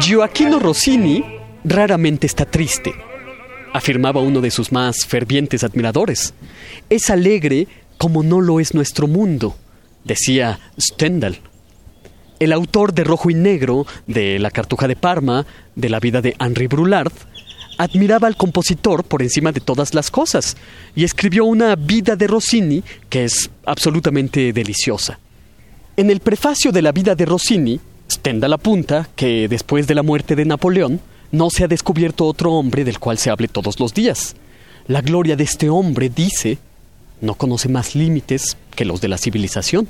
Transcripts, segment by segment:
Gioacchino Rossini raramente está triste, afirmaba uno de sus más fervientes admiradores. Es alegre como no lo es nuestro mundo, decía Stendhal. El autor de Rojo y Negro, de La Cartuja de Parma, de la vida de Henri Brulard, admiraba al compositor por encima de todas las cosas y escribió una vida de Rossini que es absolutamente deliciosa. En el prefacio de la vida de Rossini, Stendhal apunta que después de la muerte de Napoleón no se ha descubierto otro hombre del cual se hable todos los días. La gloria de este hombre, dice, no conoce más límites que los de la civilización.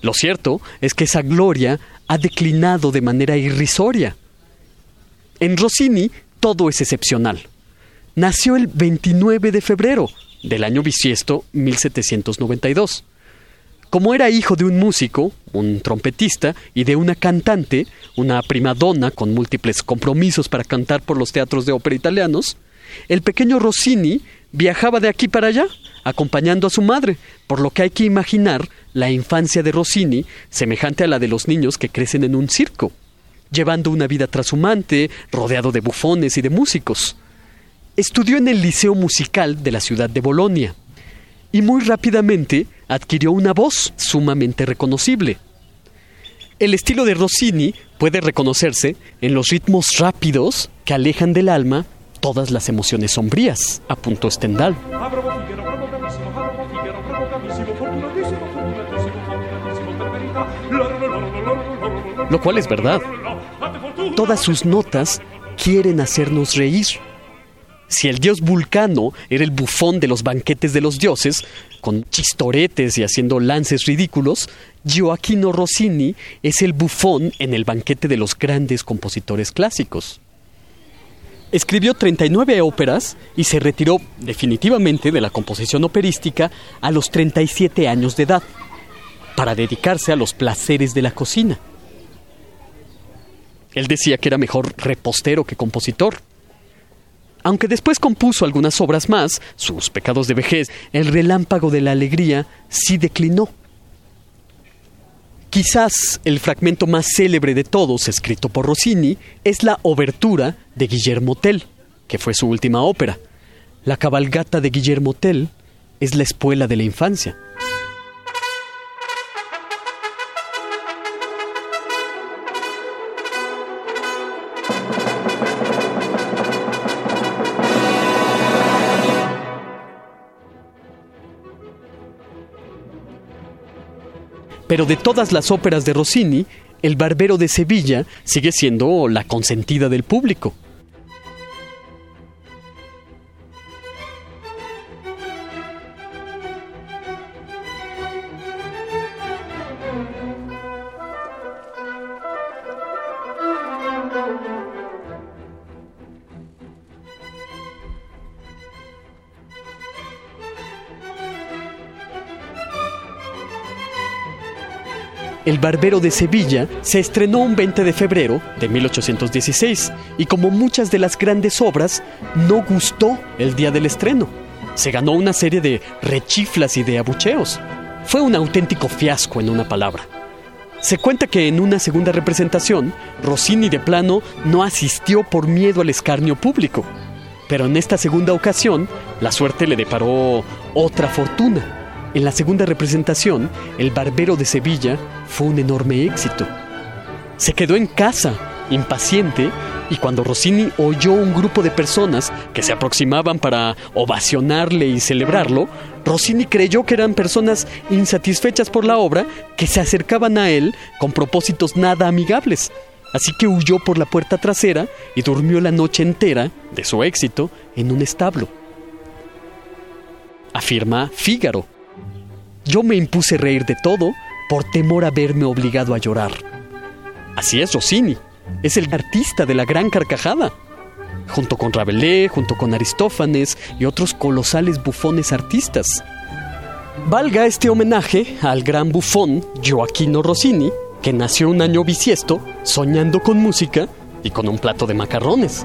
Lo cierto es que esa gloria ha declinado de manera irrisoria. En Rossini todo es excepcional. Nació el 29 de febrero del año bisiesto 1792. Como era hijo de un músico, un trompetista, y de una cantante, una primadonna con múltiples compromisos para cantar por los teatros de ópera italianos, el pequeño Rossini viajaba de aquí para allá, acompañando a su madre, por lo que hay que imaginar la infancia de Rossini semejante a la de los niños que crecen en un circo, llevando una vida trashumante, rodeado de bufones y de músicos. Estudió en el Liceo Musical de la ciudad de Bolonia y muy rápidamente adquirió una voz sumamente reconocible. El estilo de Rossini puede reconocerse en los ritmos rápidos que alejan del alma todas las emociones sombrías, apuntó Stendhal. Lo cual es verdad. Todas sus notas quieren hacernos reír. Si el dios Vulcano era el bufón de los banquetes de los dioses, con chistoretes y haciendo lances ridículos, Gioacchino Rossini es el bufón en el banquete de los grandes compositores clásicos. Escribió 39 óperas y se retiró definitivamente de la composición operística a los 37 años de edad, para dedicarse a los placeres de la cocina. Él decía que era mejor repostero que compositor. Aunque después compuso algunas obras más, sus pecados de vejez, el relámpago de la alegría, sí declinó. Quizás el fragmento más célebre de todos, escrito por Rossini, es la obertura de Guillermo Tell, que fue su última ópera. La cabalgata de Guillermo Tell es la espuela de la infancia. Pero de todas las óperas de Rossini, El Barbero de Sevilla sigue siendo la consentida del público. El Barbero de Sevilla se estrenó un 20 de febrero de 1816 y como muchas de las grandes obras, no gustó el día del estreno. Se ganó una serie de rechiflas y de abucheos. Fue un auténtico fiasco en una palabra. Se cuenta que en una segunda representación, Rossini de plano no asistió por miedo al escarnio público. Pero en esta segunda ocasión, la suerte le deparó otra fortuna. En la segunda representación, El Barbero de Sevilla fue un enorme éxito. Se quedó en casa, impaciente, y cuando Rossini oyó un grupo de personas que se aproximaban para ovacionarle y celebrarlo, Rossini creyó que eran personas insatisfechas por la obra que se acercaban a él con propósitos nada amigables. Así que huyó por la puerta trasera y durmió la noche entera de su éxito en un establo. Afirma Fígaro. Yo me impuse reír de todo por temor a verme obligado a llorar. Así es Rossini, es el artista de la gran carcajada. Junto con Rabelais, junto con Aristófanes y otros colosales bufones artistas. Valga este homenaje al gran bufón Gioacchino Rossini, que nació un año bisiesto, soñando con música y con un plato de macarrones.